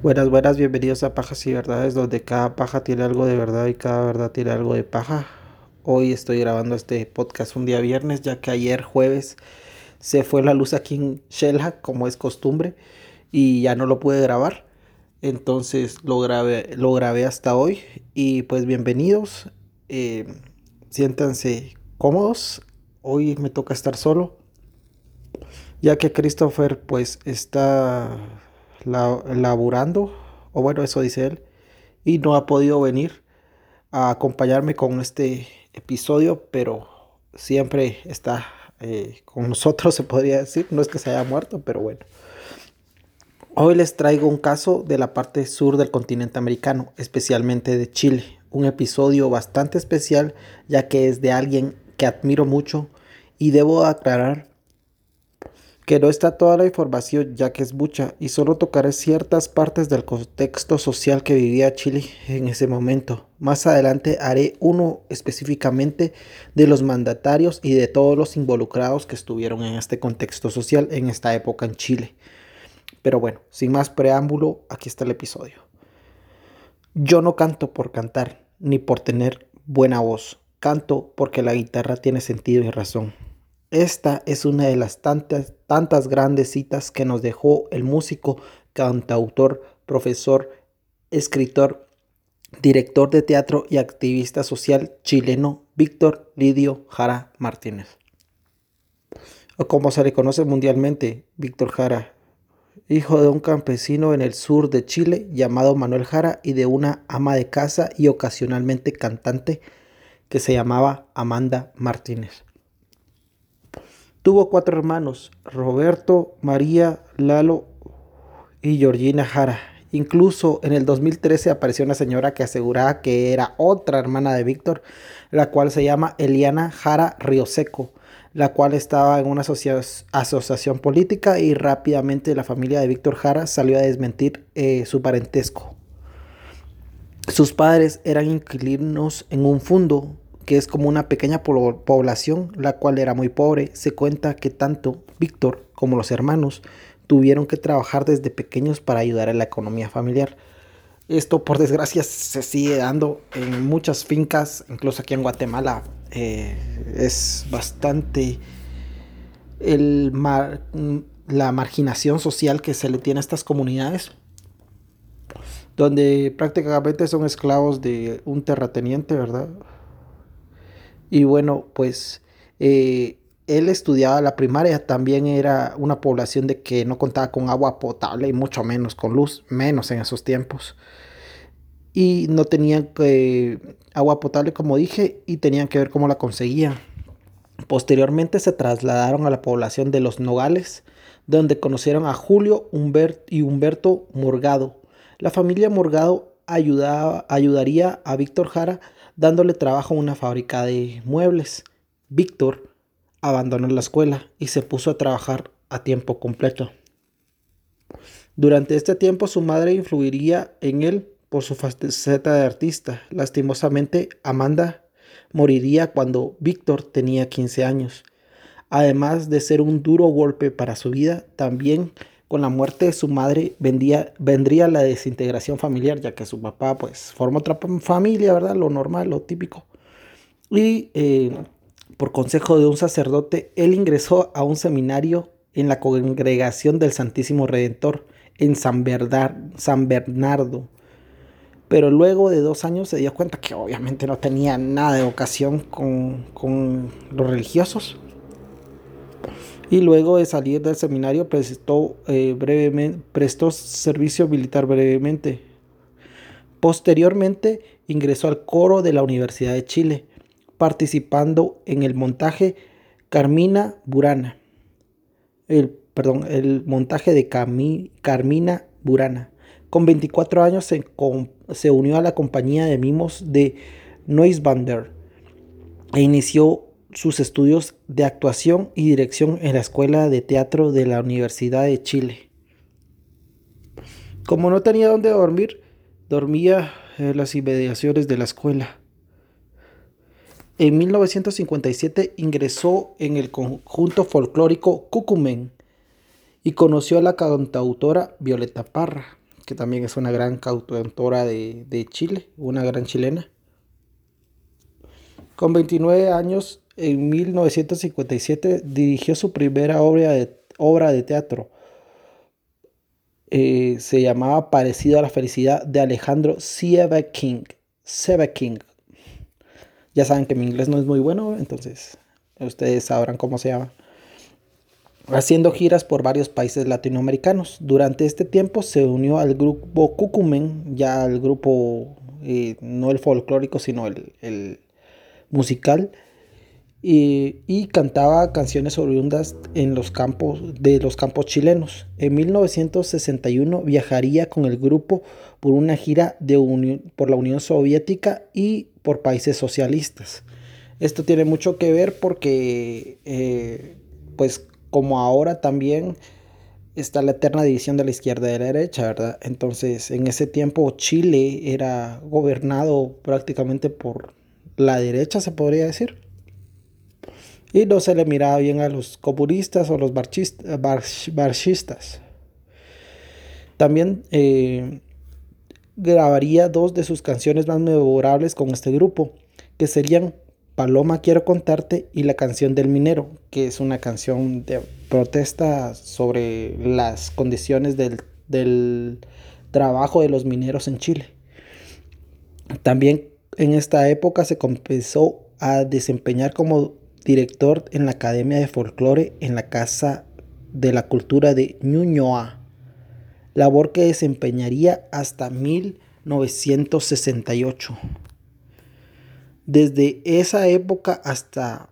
Buenas, buenas, bienvenidos a Pajas y Verdades, donde cada paja tiene algo de verdad y cada verdad tiene algo de paja. Hoy estoy grabando este podcast un día viernes, ya que ayer jueves se fue la luz aquí en Shella, como es costumbre, y ya no lo pude grabar. Entonces lo grabé, lo grabé hasta hoy. Y pues bienvenidos. eh, siéntanse cómodos. Hoy me toca estar solo. Ya que Christopher pues está la- laburando. O bueno, eso dice él. Y no ha podido venir a acompañarme con este episodio. Pero siempre está eh, con nosotros, se podría decir. No es que se haya muerto, pero bueno. Hoy les traigo un caso de la parte sur del continente americano, especialmente de Chile. Un episodio bastante especial ya que es de alguien que admiro mucho y debo aclarar que no está toda la información ya que es mucha y solo tocaré ciertas partes del contexto social que vivía Chile en ese momento. Más adelante haré uno específicamente de los mandatarios y de todos los involucrados que estuvieron en este contexto social en esta época en Chile. Pero bueno, sin más preámbulo, aquí está el episodio. Yo no canto por cantar, ni por tener buena voz. Canto porque la guitarra tiene sentido y razón. Esta es una de las tantas, tantas grandes citas que nos dejó el músico, cantautor, profesor, escritor, director de teatro y activista social chileno Víctor Lidio Jara Martínez. O como se le conoce mundialmente, Víctor Jara, hijo de un campesino en el sur de Chile llamado Manuel Jara y de una ama de casa y ocasionalmente cantante que se llamaba Amanda Martínez. Tuvo cuatro hermanos, Roberto, María, Lalo y Georgina Jara. Incluso en el 2013 apareció una señora que aseguraba que era otra hermana de Víctor, la cual se llama Eliana Jara Rioseco, la cual estaba en una asocia asociación política y rápidamente la familia de Víctor Jara salió a desmentir eh, su parentesco. Sus padres eran inquilinos en un fundo que es como una pequeña po población, la cual era muy pobre. Se cuenta que tanto Víctor como los hermanos tuvieron que trabajar desde pequeños para ayudar a la economía familiar. Esto, por desgracia, se sigue dando en muchas fincas, incluso aquí en Guatemala. Eh, es bastante el mar la marginación social que se le tiene a estas comunidades, donde prácticamente son esclavos de un terrateniente, ¿verdad? Y bueno, pues eh, él estudiaba la primaria, también era una población de que no contaba con agua potable y mucho menos con luz, menos en esos tiempos. Y no tenían eh, agua potable, como dije, y tenían que ver cómo la conseguían. Posteriormente se trasladaron a la población de Los Nogales, donde conocieron a Julio Humbert y Humberto Morgado. La familia Morgado ayudaba, ayudaría a Víctor Jara dándole trabajo en una fábrica de muebles. Víctor abandonó la escuela y se puso a trabajar a tiempo completo. Durante este tiempo su madre influiría en él por su faceta de artista. Lastimosamente, Amanda moriría cuando Víctor tenía 15 años. Además de ser un duro golpe para su vida, también con la muerte de su madre vendría, vendría la desintegración familiar, ya que su papá pues formó otra familia, ¿verdad? Lo normal, lo típico. Y eh, por consejo de un sacerdote, él ingresó a un seminario en la congregación del Santísimo Redentor en San, San Bernardo. Pero luego de dos años se dio cuenta que obviamente no tenía nada de vocación con, con los religiosos. Y luego de salir del seminario prestó, eh, brevemente, prestó servicio militar brevemente. Posteriormente ingresó al coro de la Universidad de Chile, participando en el montaje Carmina Burana. El, perdón, el montaje de Cami, Carmina Burana. Con 24 años se, se, unió a la compañía de mimos de Noisbander e inició sus estudios de actuación y dirección en la Escuela de Teatro de la Universidad de Chile. Como no tenía dónde dormir, dormía en las inmediaciones de la escuela. En 1957 ingresó en el conjunto folclórico Cucumen y conoció a la cantautora Violeta Parra, que también es una gran cantautora de, de Chile, una gran chilena. Con 29 años, en 1957 dirigió su primera obra de, obra de teatro. Eh, se llamaba Parecido a la felicidad de Alejandro King King Ya saben que mi inglés no es muy bueno, entonces ustedes sabrán cómo se llama. Haciendo giras por varios países latinoamericanos. Durante este tiempo se unió al grupo Cucumen, ya al grupo, eh, no el folclórico, sino el musical y, cantaba canciones oriundas en los campos, de los campos chilenos. En 1961 viajaría con el grupo por una gira de por la Unión Soviética y por países socialistas. Esto tiene mucho que ver porque, eh, pues como ahora también está la eterna división de la izquierda y de la derecha, ¿verdad? Entonces, en ese tiempo Chile era gobernado prácticamente por la derecha, se podría decir y no se le miraba bien a los comunistas o los marxistas. También eh, grabaría dos de sus canciones más memorables con este grupo, que serían Paloma Quiero Contarte y La canción del minero, que es una canción de protesta sobre las condiciones del, del trabajo de los mineros en Chile. También en esta época se comenzó a desempeñar como director en la Academia de Folclore en la Casa de la Cultura de Ñuñoa, labor que desempeñaría hasta 1968. Desde esa época hasta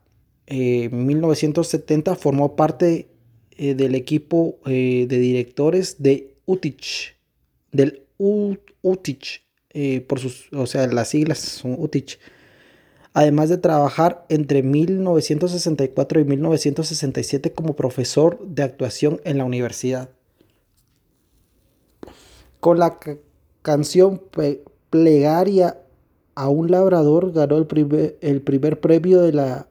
1970 eh, formó parte eh, del equipo eh, de directores de UTICH, del UTICH, por sus, o sea, las siglas son UTICH, además de trabajar entre 1964 y 1967 como profesor de actuación en la universidad. Con la canción Plegaria a un labrador ganó el primer, el primer premio de la...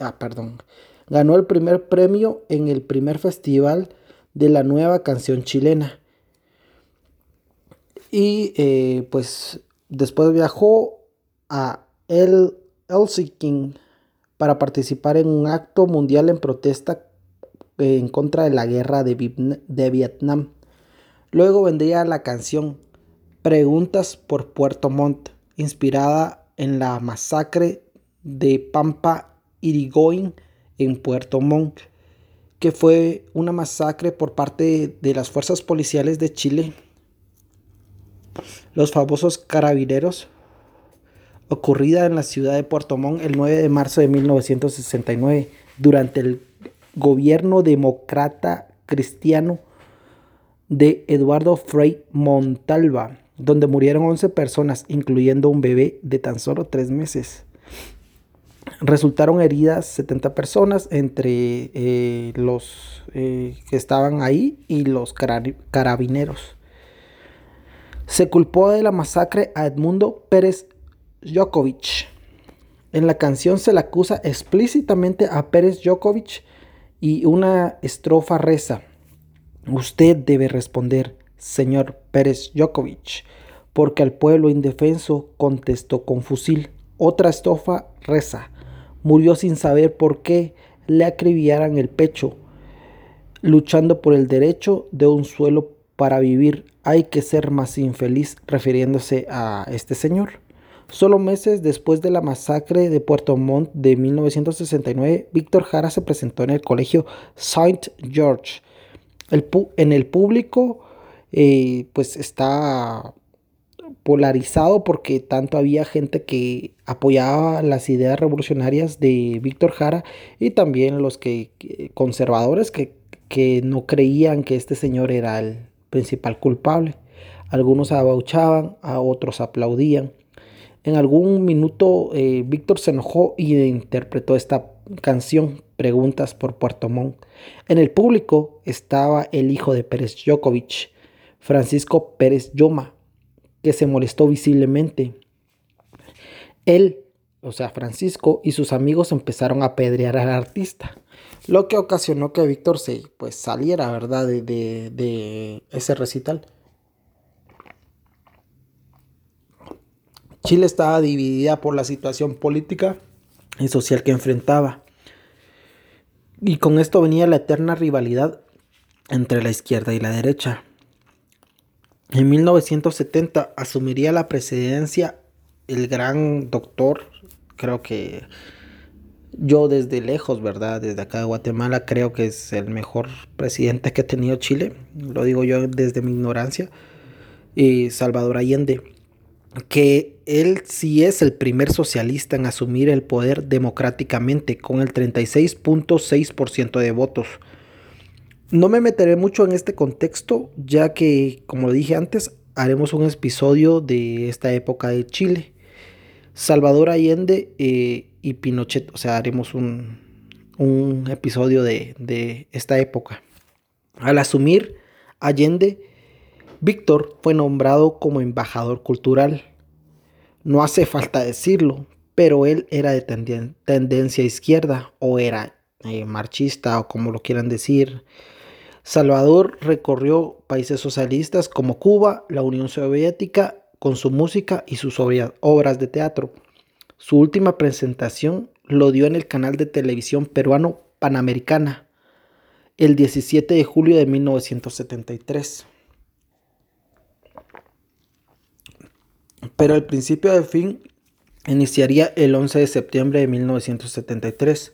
ah, perdón. Ganó el primer premio en el primer festival de la nueva canción chilena. Y eh, pues después viajó a el Helsinki para participar en un acto mundial en protesta eh, en contra de la guerra de, Vietnam. Luego vendría la canción Preguntas por Puerto Montt, inspirada en la masacre de Pampa Irigoyen en Puerto Montt, que fue una masacre por parte de las fuerzas policiales de Chile. Los famosos carabineros ocurrida en la ciudad de Puerto Montt el 9 de marzo de 1969 durante el gobierno demócrata cristiano de Eduardo Frei Montalva, donde murieron 11 personas, incluyendo un bebé de tan solo 3 meses. Resultaron heridas 70 personas entre eh, los eh, que estaban ahí y los carabineros. Se culpó de la masacre a Edmundo Pérez En la canción se le acusa explícitamente a Pérez Djokovic y una estrofa reza. Usted debe responder, señor Pérez Djokovic, porque al pueblo indefenso contestó con fusil. Otra estrofa reza. Murió sin saber por qué le acribillaran el pecho, luchando por el derecho de un suelo para vivir. Hay que ser más infeliz refiriéndose a este señor. Solo meses después de la masacre de Puerto Montt de 1969, Víctor Jara se presentó en el colegio Saint George. en el público, eh, pues está polarizado porque tanto había gente que apoyaba las ideas revolucionarias de Víctor Jara y también los que conservadores que, que no creían que este señor era el principal culpable. Algunos abauchaban, a otros aplaudían. En algún minuto eh, Víctor se enojó y interpretó esta canción, Preguntas por Puerto Montt. En el público estaba el hijo de Pérez Djokovic, Francisco Pérez Yoma, que se molestó visiblemente. Él, o sea, Francisco y sus amigos empezaron a apedrear al artista, lo que ocasionó que Víctor se pues saliera, ¿verdad?, de, de ese recital. Chile estaba dividida por la situación política y social que enfrentaba. Y con esto venía la eterna rivalidad entre la izquierda y la derecha. En 1970 asumiría la presidencia el gran doctor, creo que yo desde lejos, ¿verdad? Desde acá de Guatemala creo que es el mejor presidente que ha tenido Chile, lo digo yo desde mi ignorancia, y Salvador Allende, que él sí es el primer socialista en asumir el poder democráticamente con el 36.6% de votos. No me meteré mucho en este contexto, ya que, como dije antes, haremos un episodio de esta época de Chile. Salvador Allende eh, y Pinochet, o sea, haremos un, episodio de, de esta época. Al asumir Allende, Víctor fue nombrado como embajador cultural. No hace falta decirlo, pero él era de tendencia izquierda o era eh, marxista o como lo quieran decir. Salvador recorrió países socialistas como Cuba, la Unión Soviética, con su música y sus obras de teatro. Su última presentación lo dio en el canal de televisión peruano Panamericana el 17 de julio de 1973. Pero el principio de fin iniciaría el 11 de septiembre de 1973,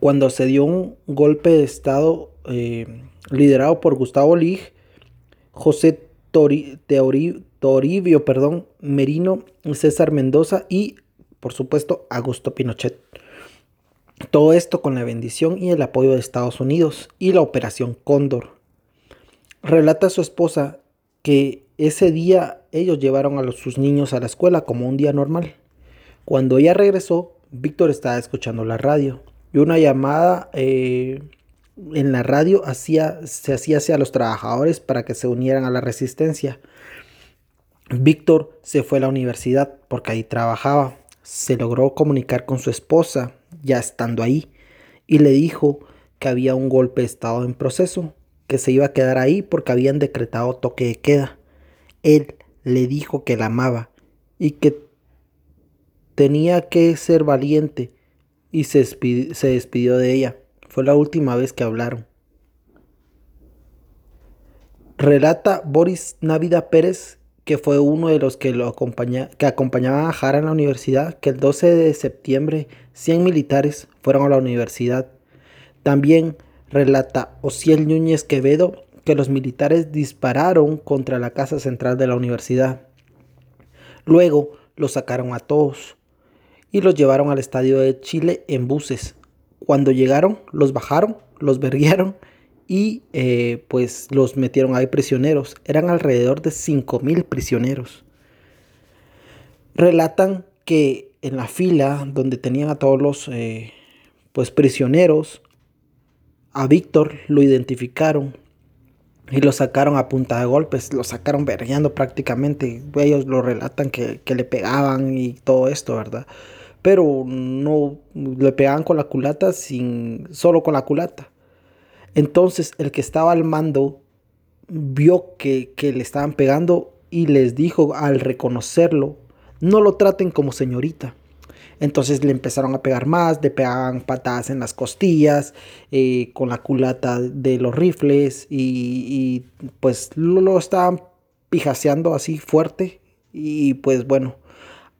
cuando se dio un golpe de Estado eh, liderado por Gustavo Lig, José Toribio perdón, Merino, César Mendoza y, por supuesto, Augusto Pinochet. Todo esto con la bendición y el apoyo de Estados Unidos y la Operación Cóndor. Relata su esposa que ese día ellos llevaron a sus niños a la escuela como un día normal. Cuando ella regresó, Víctor estaba escuchando la radio y una llamada eh, en la radio hacía, se hacía hacia los trabajadores para que se unieran a la resistencia. Víctor se fue a la universidad porque ahí trabajaba. Se logró comunicar con su esposa ya estando ahí y le dijo que había un golpe de estado en proceso, que se iba a quedar ahí porque habían decretado toque de queda. Él le dijo que la amaba y que tenía que ser valiente y se, se despidió de ella. Fue la última vez que hablaron. Relata Boris Návida Pérez, que fue uno de los que, lo que acompañaban a Jara en la universidad, que el 12 de septiembre 100 militares fueron a la universidad. También relata Ociel Núñez Quevedo que los militares dispararon contra la casa central de la universidad. Luego los sacaron a todos y los llevaron al estadio de Chile en buses. Cuando llegaron, los bajaron, los verguieron y eh, pues los metieron ahí prisioneros. Eran alrededor de 5.000 prisioneros. Relatan que en la fila donde tenían a todos los eh, pues prisioneros, a Víctor lo identificaron y lo sacaron a punta de golpes, lo sacaron vergueando prácticamente. Ellos lo relatan que, que le pegaban y todo esto, ¿verdad? pero no le pegaban con la culata sin solo con la culata. Entonces el que estaba al mando vio que, que le estaban pegando y les dijo al reconocerlo, no lo traten como señorita. Entonces le empezaron a pegar más, le pegaban patadas en las costillas, eh, con la culata de los rifles y, pues lo, lo, estaban pijaseando así fuerte y pues bueno,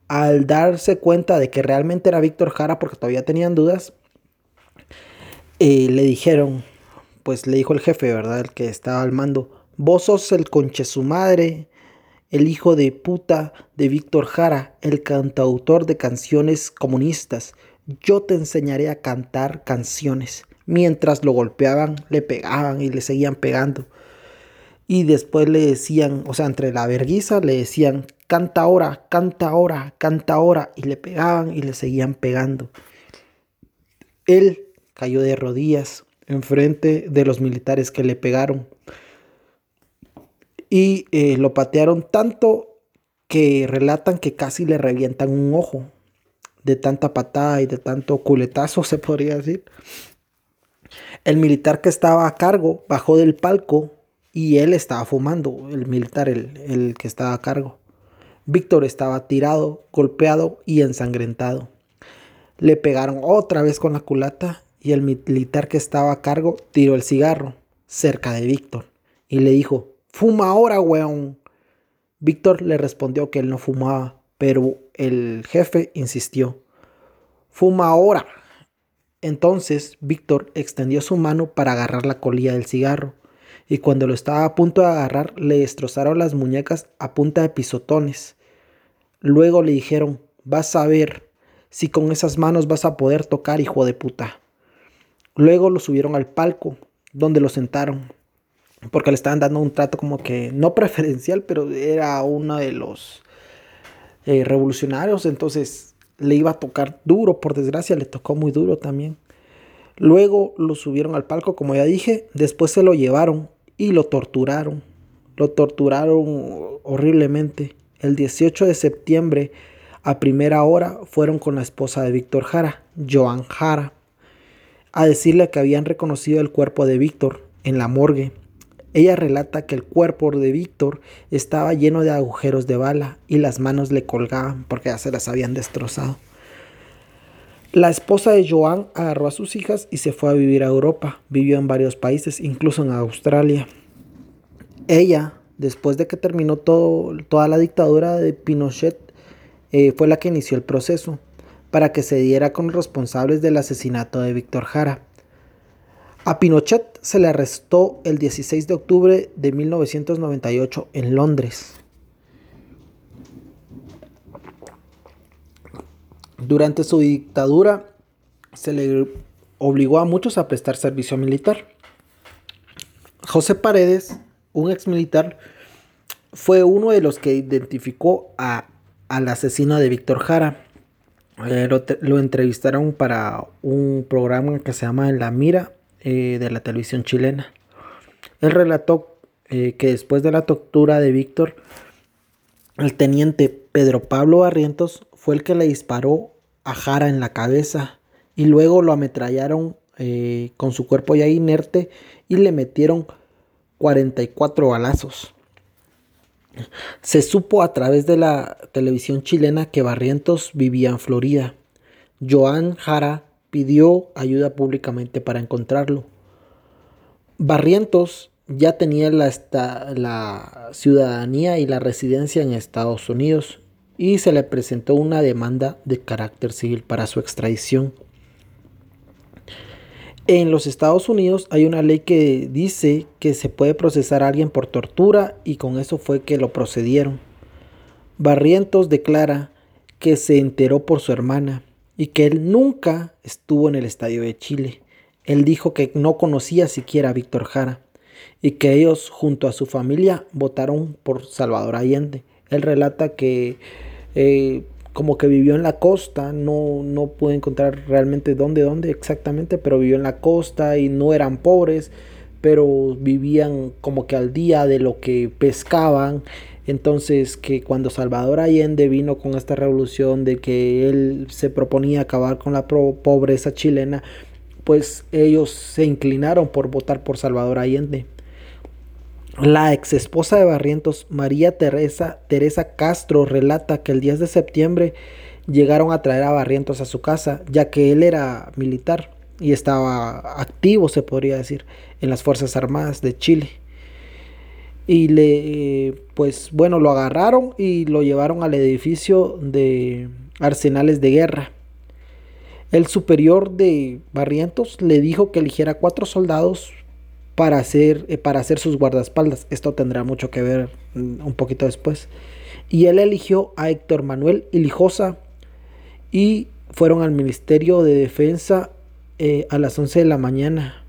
al darse cuenta de que realmente era Víctor Jara, porque todavía tenían dudas, eh, le dijeron, pues le dijo el jefe, ¿verdad? El que estaba al mando, vos sos el conche su madre, el hijo de puta de Víctor Jara, el cantautor de canciones comunistas. Yo te enseñaré a cantar canciones. Mientras lo golpeaban, le pegaban y le seguían pegando. Y después le decían, o sea, entre la verguiza le decían, canta ahora, canta ahora, canta ahora. Y le pegaban y le seguían pegando. Él cayó de rodillas enfrente de los militares que le pegaron. Y eh, lo patearon tanto que relatan que casi le revientan un ojo. De tanta patada y de tanto culetazo, se podría decir. El militar que estaba a cargo bajó del palco y él estaba fumando, el militar, el, el que estaba a cargo. Víctor estaba tirado, golpeado y ensangrentado. Le pegaron otra vez con la culata y el militar que estaba a cargo tiró el cigarro cerca de Víctor y le dijo, fuma ahora, weón. Víctor le respondió que él no fumaba, pero el jefe insistió, fuma ahora. Entonces Víctor extendió su mano para agarrar la colilla del cigarro, y cuando lo estaba a punto de agarrar le destrozaron las muñecas a punta de pisotones. Luego le dijeron, vas a ver si con esas manos vas a poder tocar, hijo de puta. Luego lo subieron al palco, donde lo sentaron, porque le estaban dando un trato como que no preferencial, pero era uno de los eh, revolucionarios, entonces le iba a tocar duro, por desgracia le tocó muy duro también. Luego lo subieron al palco, como ya dije, después se lo llevaron y lo torturaron. Lo torturaron horriblemente. El 18 de septiembre, a primera hora, fueron con la esposa de Víctor Jara, Joan Jara, a decirle que habían reconocido el cuerpo de Víctor en la morgue. Ella relata que el cuerpo de Víctor estaba lleno de agujeros de bala y las manos le colgaban porque ya se las habían destrozado. La esposa de Joan agarró a sus hijas y se fue a vivir a Europa. Vivió en varios países, incluso en Australia. Ella, después de que terminó toda la dictadura de Pinochet, eh, fue la que inició el proceso para que se diera con los responsables del asesinato de Víctor Jara. A Pinochet se le arrestó el 16 de octubre de 1998 en Londres. Durante su dictadura se le obligó a muchos a prestar servicio militar. José Paredes, un ex militar, fue uno de los que identificó a, al asesino de Víctor Jara eh, lo, entrevistaron para un programa que se llama La Mira eh, de la televisión chilena. Él relató eh, que después de la tortura de Víctor, el teniente Pedro Pablo Barrientos fue el que le disparó a Jara en la cabeza y luego lo ametrallaron con su cuerpo ya inerte y le metieron 44 balazos. Se supo a través de la televisión chilena que Barrientos vivía en Florida. Joan Jara pidió ayuda públicamente para encontrarlo. Barrientos ya tenía la, ciudadanía y la residencia en Estados Unidos y se le presentó una demanda de carácter civil para su extradición. En los Estados Unidos hay una ley que dice que se puede procesar a alguien por tortura y con eso fue que lo procedieron. Barrientos declara que se enteró por su hermana y que él nunca estuvo en el estadio de Chile. Él dijo que no conocía siquiera a Víctor Jara y que ellos junto a su familia votaron por Salvador Allende. Él relata que eh, como que vivió en la costa, no, no pude encontrar realmente dónde, dónde exactamente, pero vivió en la costa y no eran pobres, pero vivían como que al día de lo que pescaban. Entonces que cuando Salvador Allende vino con esta revolución de que él se proponía acabar con la pobreza chilena, pues ellos se inclinaron por votar por Salvador Allende. La ex esposa de Barrientos, María Teresa, Teresa Castro, relata que el 10 de septiembre llegaron a traer a Barrientos a su casa, ya que él era militar y estaba activo, se podría decir, en las Fuerzas Armadas de Chile. Y le, pues bueno, lo agarraron y lo llevaron al edificio de arsenales de guerra. El superior de Barrientos le dijo que eligiera cuatro soldados para hacer, eh, para hacer sus guardaespaldas. Esto tendrá mucho que ver mm, un poquito después. Y él eligió a Héctor Manuel Ilijosa y fueron al Ministerio de Defensa eh, a las 11 de la mañana.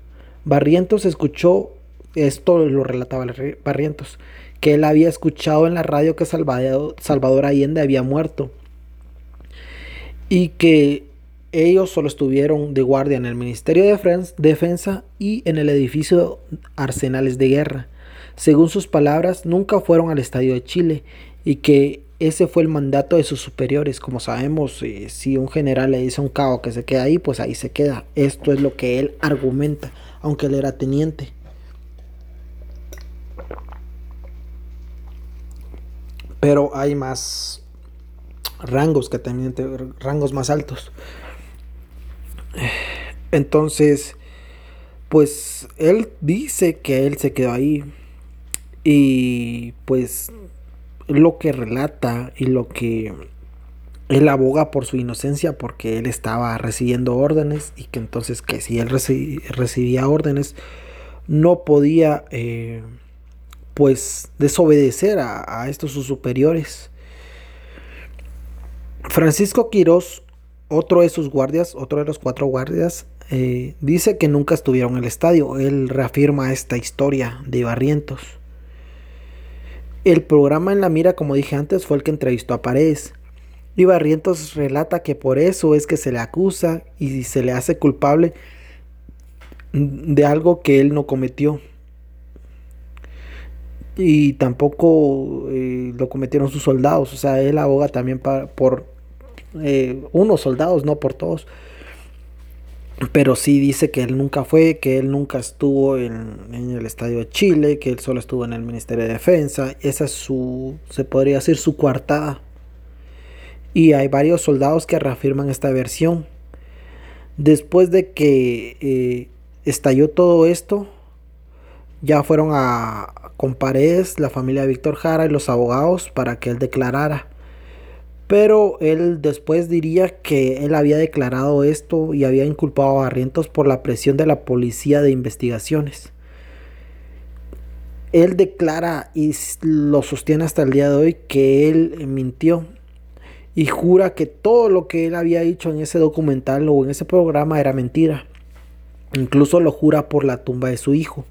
Barrientos escuchó, esto lo relataba Barrientos, que él había escuchado en la radio que Salvador, Salvador Allende había muerto y que ellos solo estuvieron de guardia en el Ministerio de Defensa y en el edificio Arsenales de Guerra. Según sus palabras, nunca fueron al Estadio de Chile y que ese fue el mandato de sus superiores. Como sabemos, eh, si un general le dice a un cabo que se queda ahí, pues ahí se queda. Esto es lo que él argumenta, aunque él era teniente. Pero hay más rangos que también rangos más altos. Entonces, pues él dice que él se quedó ahí y pues lo que relata y lo que él aboga por su inocencia porque él estaba recibiendo órdenes y que entonces que si él recibía órdenes no podía eh, pues desobedecer a, estos sus superiores. Francisco Quirós, otro de sus guardias, otro de los cuatro guardias, eh, dice que nunca estuvieron en el estadio. Él reafirma esta historia de Barrientos. El programa en la mira, como dije antes, fue el que entrevistó a Paredes. Y Barrientos relata que por eso es que se le acusa y se le hace culpable de algo que él no cometió. Y tampoco eh, lo cometieron sus soldados. O sea, él aboga también por eh, unos soldados, no por todos. Pero sí dice que él nunca fue, que él nunca estuvo en, en, el Estadio de Chile, que él solo estuvo en el Ministerio de Defensa. Esa es su, se podría decir, su coartada. Y hay varios soldados que reafirman esta versión. Después de que eh, estalló todo esto, ya fueron a con la familia de Víctor Jara y los abogados para que él declarara. Pero él después diría que él había declarado esto y había inculpado a Barrientos por la presión de la policía de investigaciones. Él declara y lo sostiene hasta el día de hoy que él mintió y jura que todo lo que él había dicho en ese documental o en ese programa era mentira. Incluso lo jura por la tumba de su hijo.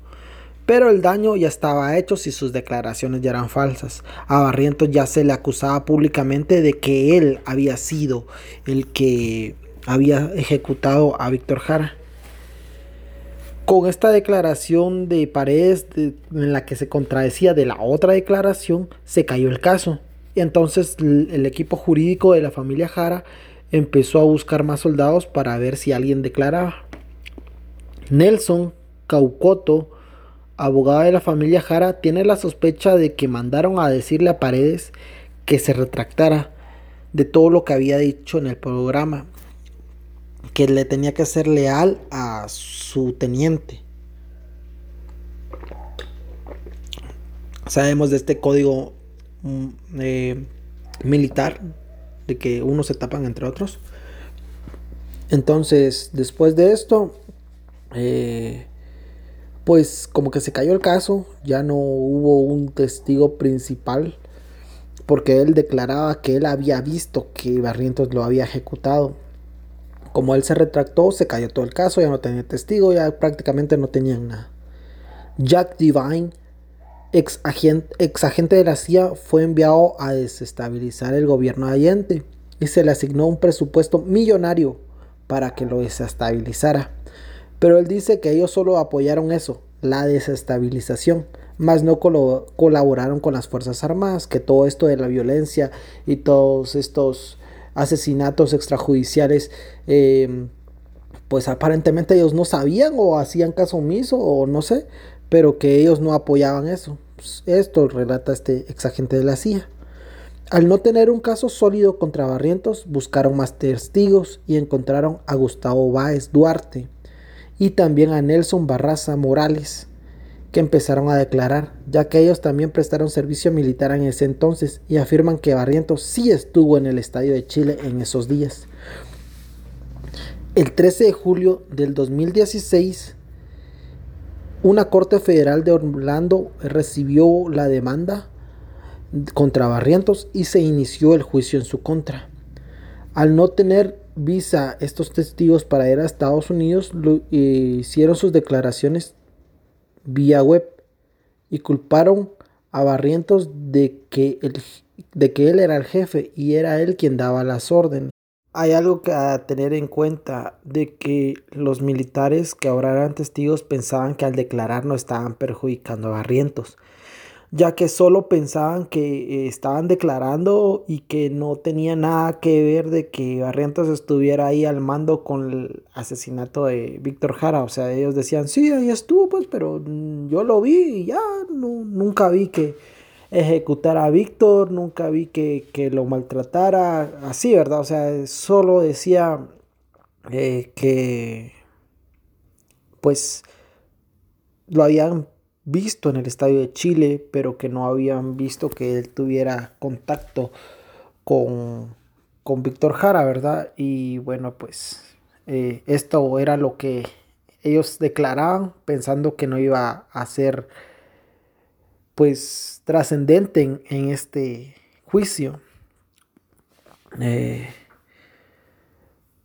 Pero el daño ya estaba hecho si sus declaraciones ya eran falsas. A Barrientos ya se le acusaba públicamente de que él había sido el que había ejecutado a Víctor Jara. Con esta declaración de Paredes en la que se contradecía de la otra declaración, se cayó el caso. Y entonces el equipo jurídico de la familia Jara empezó a buscar más soldados para ver si alguien declaraba. Nelson Caucoto abogada de la familia Jara, tiene la sospecha de que mandaron a decirle a Paredes que se retractara de todo lo que había dicho en el programa, que le tenía que ser leal a su teniente. Sabemos de este código mm, eh, militar, de que unos se tapan entre otros. Entonces, después de esto, eh, pues como que se cayó el caso, ya no hubo un testigo principal, porque él declaraba que él había visto que Barrientos lo había ejecutado. Como él se retractó, se cayó todo el caso, ya no tenía testigo, ya prácticamente no tenían nada. Jack Divine, ex agente, ex agente de la CIA, fue enviado a desestabilizar el gobierno de Allende y se le asignó un presupuesto millonario para que lo desestabilizara. Pero él dice que ellos solo apoyaron eso, la desestabilización, más no colaboraron con las Fuerzas Armadas, que todo esto de la violencia y todos estos asesinatos extrajudiciales, em, pues aparentemente ellos no sabían o hacían caso omiso o no sé, pero que ellos no apoyaban eso. Pues, esto relata este exagente de la CIA. Al no tener un caso sólido contra Barrientos, buscaron más testigos y encontraron a Gustavo Báez Duarte, y también a Nelson Barraza Morales, que empezaron a declarar, ya que ellos también prestaron servicio militar en ese entonces y afirman que Barrientos sí estuvo en el Estadio de Chile en esos días. El 13 de julio del 2016, una corte federal de Orlando recibió la demanda contra Barrientos y se inició el juicio en su contra. Al no tener visa estos testigos para ir a Estados Unidos hicieron sus declaraciones vía web y culparon a Barrientos de que, de que él era el jefe y era él quien daba las órdenes. Hay algo que tener en cuenta de que los militares que ahora eran testigos pensaban que al declarar no estaban perjudicando a Barrientos ya que solo pensaban que eh, estaban declarando y que no tenía nada que ver de que Barrientos estuviera ahí al mando con el asesinato de Víctor Jara. O sea, ellos decían, sí, ahí estuvo, pues, pero mm, yo lo vi y ya, no, nunca vi que ejecutar a Víctor, nunca vi que, lo maltratara, así, ¿verdad? O sea, solo decía eh, que, pues, lo habían visto en el estadio de Chile, pero que no habían visto que él tuviera contacto con, con Víctor Jara, ¿verdad? Y bueno, pues eh, esto era lo que ellos declaraban pensando que no iba a ser pues trascendente en, este juicio. Eh,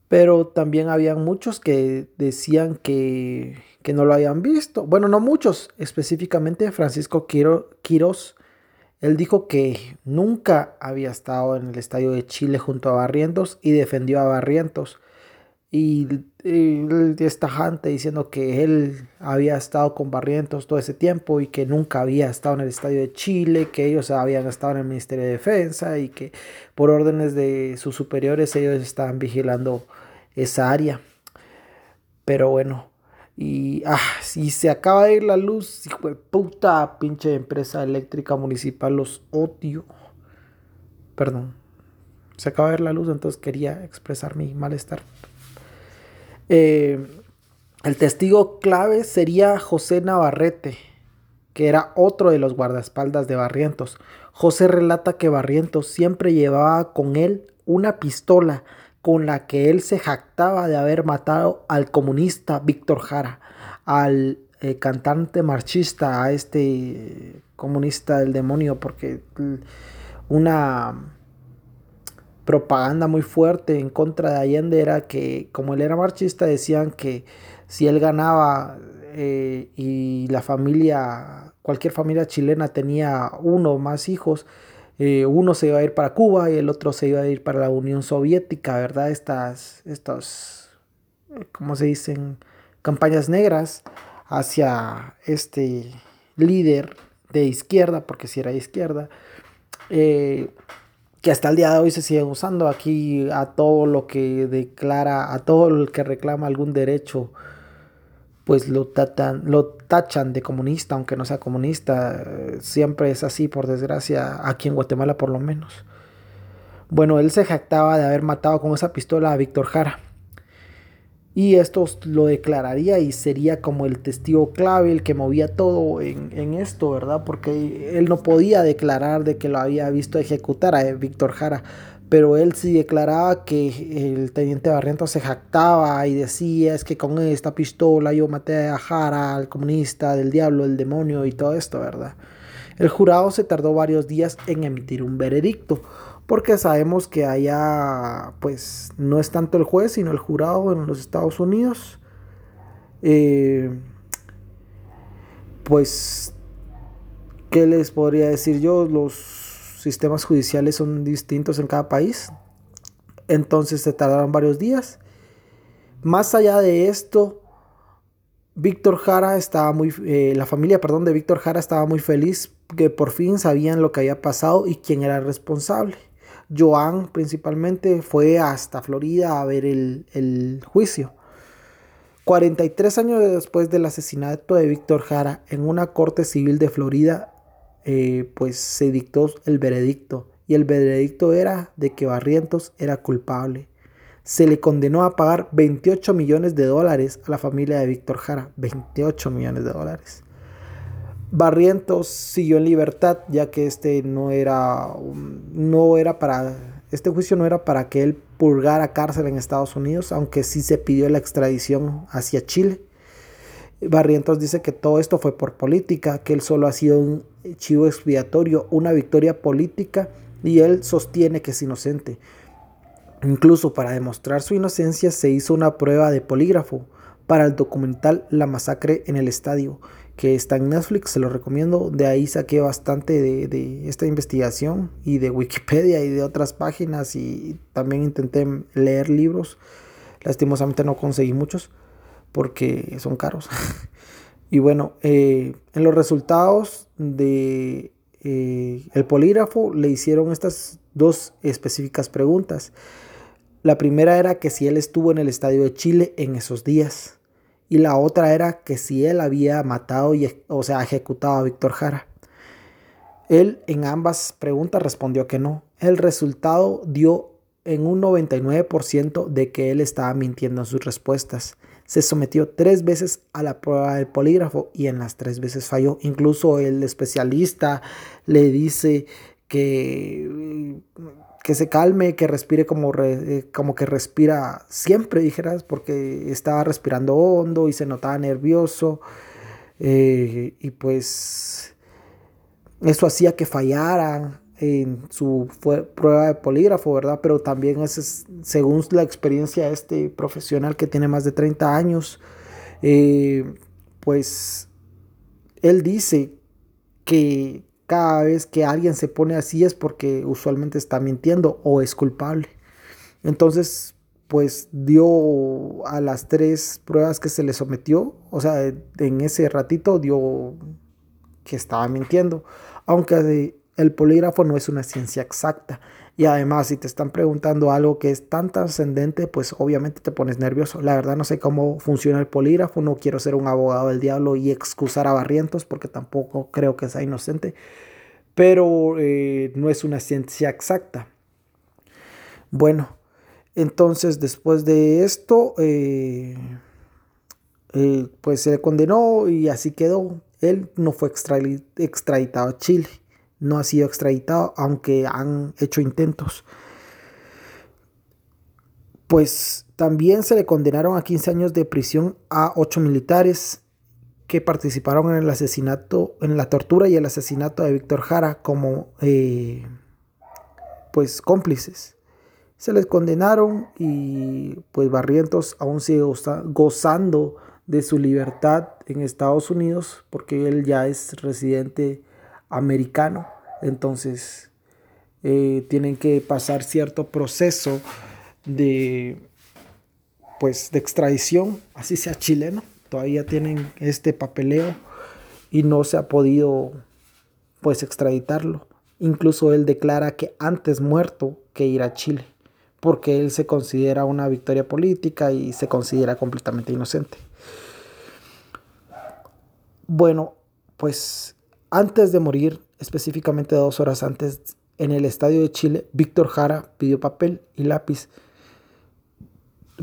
pero también habían muchos que decían que, que, no lo habían visto. Bueno, no muchos, específicamente Francisco Quiroz. Él dijo que nunca había estado en el estadio de Chile junto a Barrientos y defendió a Barrientos y, esta gente diciendo que él había estado con Barrientos todo ese tiempo y que nunca había estado en el Estadio de Chile, que ellos habían estado en el Ministerio de Defensa y que por órdenes de sus superiores ellos estaban vigilando esa área. Pero bueno, y ah, si se acaba de ir la luz, hijo de puta, pinche empresa eléctrica municipal, los odio. Perdón, se acaba de ir la luz, entonces quería expresar mi malestar. Eh, el testigo clave sería José Navarrete, que era otro de los guardaespaldas de Barrientos. José relata que Barrientos siempre llevaba con él una pistola con la que él se jactaba de haber matado al comunista Víctor Jara, al eh, cantante marchista, a este comunista del demonio, porque una propaganda muy fuerte en contra de Allende era que como él era marchista decían que si él ganaba eh, y la familia, cualquier familia chilena tenía uno o más hijos, eh, uno se iba a ir para Cuba y el otro se iba a ir para la Unión Soviética, ¿verdad? Estas, estos, ¿cómo se dicen? Campañas negras hacia este líder de izquierda, porque si era de izquierda. Eh, que hasta el día de hoy se siguen usando aquí a todo lo que declara, a todo el que reclama algún derecho, pues lo, lo tachan de comunista, aunque no sea comunista. Siempre es así, por desgracia, aquí en Guatemala por lo menos. Bueno, él se jactaba de haber matado con esa pistola a Víctor Jara. Y esto lo declararía y sería como el testigo clave, el que movía todo en, esto, ¿verdad? Porque él no podía declarar de que lo había visto ejecutar a Víctor Jara, pero él sí declaraba que el teniente Barrientos se jactaba y decía, es que con esta pistola yo maté a Jara, al comunista, del diablo, el demonio y todo esto, ¿verdad? El jurado se tardó varios días en emitir un veredicto porque sabemos que allá pues no es tanto el juez sino el jurado en los Estados Unidos. Eh, pues, ¿qué les podría decir yo? Los sistemas judiciales son distintos en cada país. Entonces se tardaron varios días. Más allá de esto, Víctor Jara estaba muy, eh, la familia, perdón, de Víctor Jara estaba muy feliz que por fin sabían lo que había pasado y quién era el responsable. Joan principalmente fue hasta Florida a ver el, juicio. 43 años después del asesinato de Víctor Jara en una corte civil de Florida, eh, pues se dictó el veredicto. Y el veredicto era de que Barrientos era culpable. Se le condenó a pagar 28 millones de dólares a la familia de Víctor Jara. 28 millones de dólares. Barrientos siguió en libertad ya que este no era, no era para, este juicio no era para que él purgara cárcel en Estados Unidos, aunque sí se pidió la extradición hacia Chile. Barrientos dice que todo esto fue por política, que él solo ha sido un chivo expiatorio, una victoria política y él sostiene que es inocente. Incluso para demostrar su inocencia se hizo una prueba de polígrafo para el documental La masacre en el estadio que está en Netflix, se lo recomiendo. De ahí saqué bastante de, esta investigación y de Wikipedia y de otras páginas y también intenté leer libros. Lastimosamente no conseguí muchos porque son caros. y bueno, eh, en los resultados de eh, el polígrafo le hicieron estas dos específicas preguntas. La primera era que si él estuvo en el estadio de Chile en esos días y la otra era que si él había matado, y, o sea, ejecutado a Víctor Jara. Él en ambas preguntas respondió que no. El resultado dio en un 99% de que él estaba mintiendo en sus respuestas. Se sometió tres veces a la prueba del polígrafo y en las tres veces falló. Incluso el especialista le dice que, que se calme, que respire como, como que respira siempre, dijeras, porque estaba respirando hondo y se notaba nervioso. Eh, y pues eso hacía que fallaran en su prueba de polígrafo, ¿verdad? Pero también es, según la experiencia de este profesional que tiene más de 30 años, eh, pues él dice que cada vez que alguien se pone así es porque usualmente está mintiendo o es culpable. Entonces, pues dio a las tres pruebas que se le sometió, o sea, en ese ratito dio que estaba mintiendo, aunque el polígrafo no es una ciencia exacta. Y además, si te están preguntando algo que es tan trascendente, pues obviamente te pones nervioso. La verdad no sé cómo funciona el polígrafo, no quiero ser un abogado del diablo y excusar a Barrientos porque tampoco creo que sea inocente, pero eh, no es una ciencia exacta. Bueno, entonces después de esto, eh, eh, pues se le condenó y así quedó. Él no fue extraditado a Chile no ha sido extraditado, aunque han hecho intentos. Pues también se le condenaron a 15 años de prisión a 8 militares que participaron en el asesinato, en la tortura y el asesinato de Víctor Jara como eh, pues cómplices. Se les condenaron y pues Barrientos aún sigue gozando de su libertad en Estados Unidos porque él ya es residente americano. Entonces, eh, tienen que pasar cierto proceso de, pues, de extradición, así sea chileno. Todavía tienen este papeleo y no se ha podido, pues, extraditarlo. Incluso él declara que antes muerto que ir a Chile, porque él se considera una victoria política y se considera completamente inocente. Bueno, pues antes de morir, específicamente dos horas antes, en el Estadio de Chile, Víctor Jara pidió papel y lápiz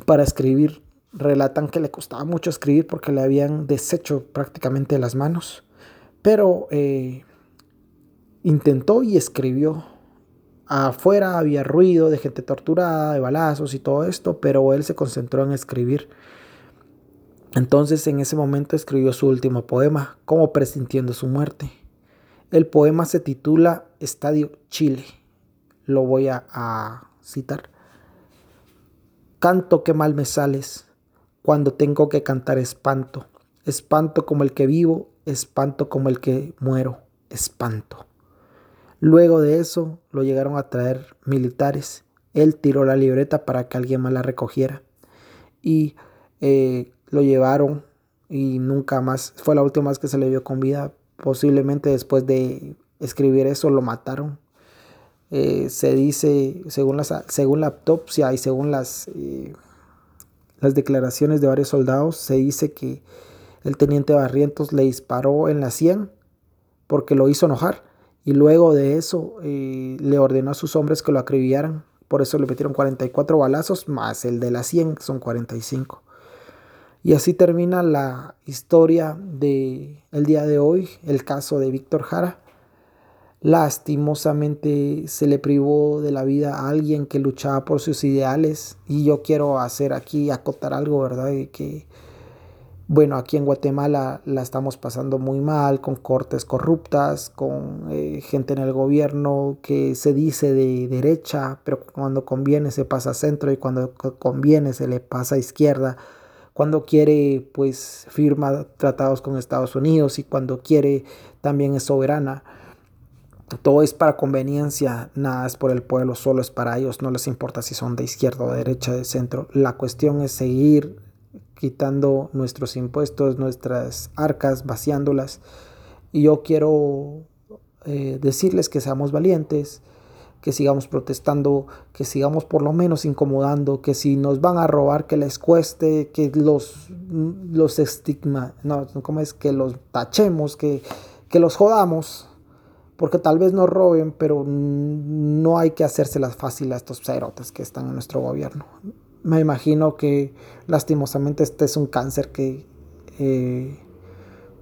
para escribir. Relatan que le costaba mucho escribir porque le habían deshecho prácticamente las manos, pero eh, intentó y escribió. Afuera había ruido de gente torturada, de balazos y todo esto, pero él se concentró en escribir. Entonces en ese momento escribió su último poema, como presintiendo su muerte. El poema se titula Estadio Chile. Lo voy a, citar. Canto que mal me sales, cuando tengo que cantar espanto. Espanto como el que vivo, espanto como el que muero, espanto. Luego de eso lo llegaron a traer militares. Él tiró la libreta para que alguien más la recogiera. Y eh, lo llevaron y nunca más, fue la última vez que se le vio con vida, Posiblemente después de escribir eso lo mataron. Eh, se dice, según, las, según la autopsia y según las, eh, las declaraciones de varios soldados, se dice que el teniente Barrientos le disparó en la sien porque lo hizo enojar y luego de eso eh, le ordenó a sus hombres que lo acribillaran. Por eso le metieron 44 balazos más el de la 100, son 45. Y así termina la historia de el día de hoy, el caso de Víctor Jara. Lastimosamente se le privó de la vida a alguien que luchaba por sus ideales y yo quiero hacer aquí acotar algo, ¿verdad? Que bueno, aquí en Guatemala la estamos pasando muy mal con cortes corruptas, con eh, gente en el gobierno que se dice de derecha, pero cuando conviene se pasa a centro y cuando conviene se le pasa a izquierda cuando quiere pues firma tratados con Estados Unidos y cuando quiere también es soberana. Todo es para conveniencia, nada es por el pueblo, solo es para ellos, no les importa si son de izquierda o de derecha, de centro. La cuestión es seguir quitando nuestros impuestos, nuestras arcas, vaciándolas. Y yo quiero eh, decirles que seamos valientes, que sigamos protestando, que sigamos por lo menos incomodando, que si nos van a robar, que les cueste, que los, los estigma, no, ¿cómo es? Que los tachemos, que, que los jodamos, porque tal vez no roben, pero no hay que hacérselas fácil a estos cerotes que están en nuestro gobierno. Me imagino que lastimosamente este es un cáncer que eh,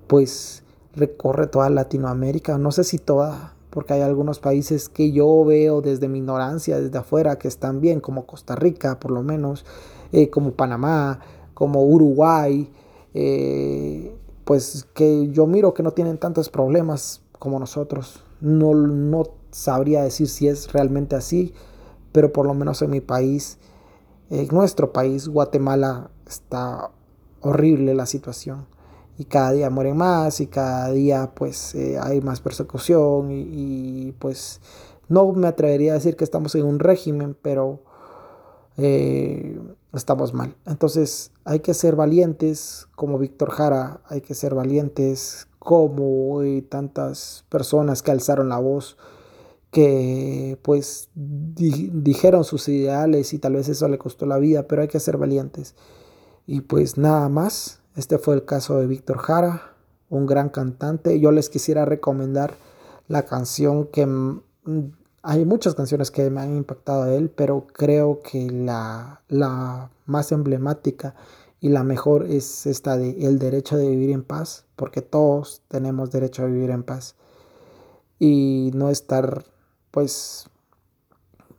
pues recorre toda Latinoamérica, no sé si toda, porque hay algunos países que yo veo desde mi ignorancia, desde afuera, que están bien, como Costa Rica por lo menos, eh, como Panamá, como Uruguay, eh, pues que yo miro que no tienen tantos problemas como nosotros. No, no sabría decir si es realmente así, pero por lo menos en mi país, en nuestro país, Guatemala, está horrible la situación. Y cada día mueren más y cada día pues eh, hay más persecución y, pues no me atrevería a decir que estamos en un régimen, pero eh, estamos mal. Entonces hay que ser valientes como Víctor Jara, hay que ser valientes como tantas personas que alzaron la voz, que pues dijeron sus ideales y tal vez eso le costó la vida, pero hay que ser valientes. Y pues nada más, este fue el caso de Víctor Jara, un gran cantante. Yo les quisiera recomendar la canción que hay muchas canciones que me han impactado a él, pero creo que la, la más emblemática y la mejor es esta de el derecho de vivir en paz, porque todos tenemos derecho a vivir en paz y no estar pues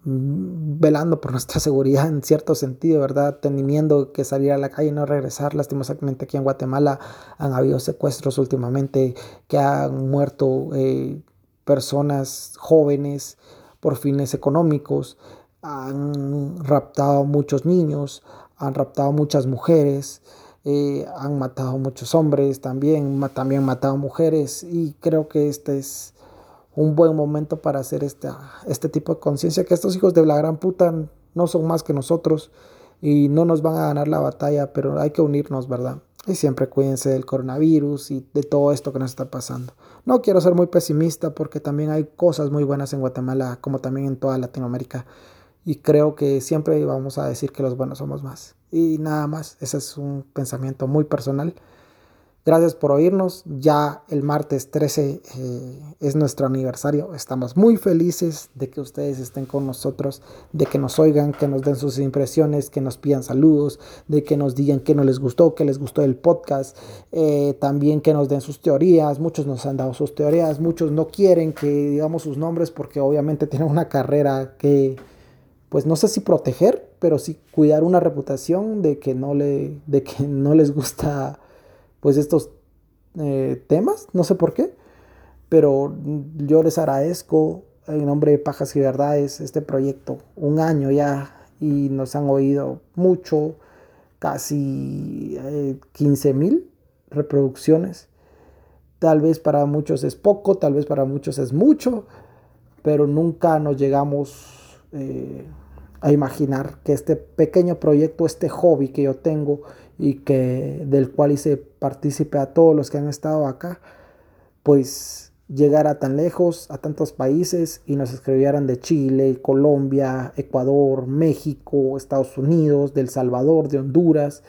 velando por nuestra seguridad en cierto sentido, ¿verdad? Teniendo que salir a la calle y no regresar. Lastimosamente aquí en Guatemala han habido secuestros últimamente, que han muerto eh, personas jóvenes por fines económicos, han raptado muchos niños, han raptado muchas mujeres, eh, han matado muchos hombres también, también han matado mujeres y creo que este es un buen momento para hacer este, este tipo de conciencia, que estos hijos de la gran puta no son más que nosotros y no nos van a ganar la batalla, pero hay que unirnos, ¿verdad? Y siempre cuídense del coronavirus y de todo esto que nos está pasando. No quiero ser muy pesimista porque también hay cosas muy buenas en Guatemala, como también en toda Latinoamérica y creo que siempre vamos a decir que los buenos somos más. Y nada más, ese es un pensamiento muy personal. Gracias por oírnos. Ya el martes 13 eh, es nuestro aniversario. Estamos muy felices de que ustedes estén con nosotros, de que nos oigan, que nos den sus impresiones, que nos pidan saludos, de que nos digan qué no les gustó, qué les gustó el podcast, eh, también que nos den sus teorías. Muchos nos han dado sus teorías, muchos no quieren que digamos sus nombres porque obviamente tienen una carrera que pues no sé si proteger, pero sí cuidar una reputación de que no, le, de que no les gusta pues estos eh, temas, no sé por qué, pero yo les agradezco en nombre de Pajas y Verdades este proyecto, un año ya y nos han oído mucho, casi 15 eh, mil reproducciones. Tal vez para muchos es poco, tal vez para muchos es mucho, pero nunca nos llegamos eh, a imaginar que este pequeño proyecto, este hobby que yo tengo y que del cual hice partícipe a todos los que han estado acá, pues llegara tan lejos, a tantos países y nos escribieran de Chile, Colombia, Ecuador, México, Estados Unidos, del Salvador, de Honduras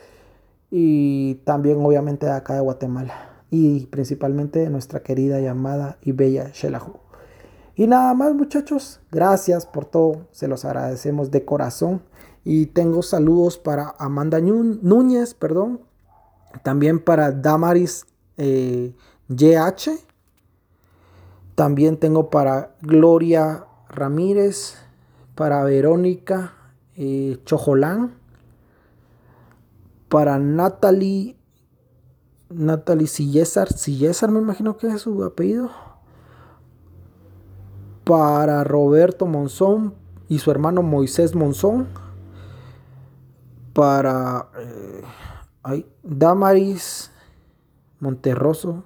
y también obviamente de acá de Guatemala y principalmente de nuestra querida llamada y bella Shelahu. Y nada más muchachos, gracias por todo, se los agradecemos de corazón. Y tengo saludos para Amanda Núñez, perdón, también para Damaris eh, YH, también tengo para Gloria Ramírez, para Verónica eh, Chojolán, para Natalie, Natalie Sillésar, Sillésar me imagino que es su apellido. Para Roberto Monzón y su hermano Moisés Monzón, para eh, Damaris Monterroso,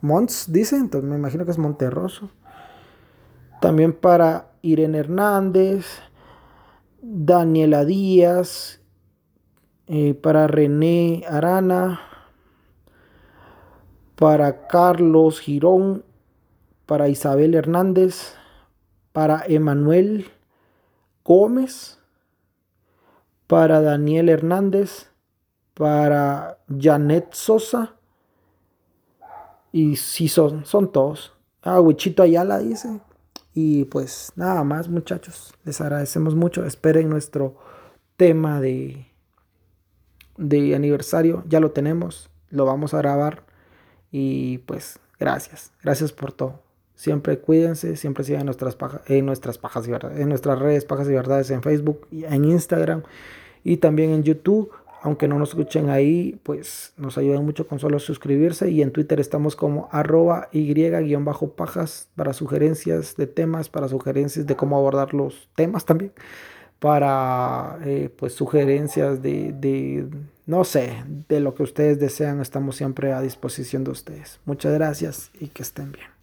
Mons dice, entonces me imagino que es Monterroso. También para Irene Hernández, Daniela Díaz, eh, para René Arana, para Carlos Girón, para Isabel Hernández, para Emanuel Gómez, para Daniel Hernández, para Janet Sosa, y si son, son todos. Ah, Wichito Ayala dice. Y pues nada más, muchachos. Les agradecemos mucho. Esperen nuestro tema de, de aniversario. Ya lo tenemos. Lo vamos a grabar. Y pues gracias. Gracias por todo. Siempre cuídense, siempre sigan nuestras en nuestras pajas en nuestras redes pajas y verdades en Facebook, en Instagram y también en YouTube. Aunque no nos escuchen ahí, pues nos ayudan mucho con solo suscribirse. Y en Twitter estamos como arroba y-pajas para sugerencias de temas, para sugerencias de cómo abordar los temas también. Para eh, pues sugerencias de, de, no sé, de lo que ustedes desean. Estamos siempre a disposición de ustedes. Muchas gracias y que estén bien.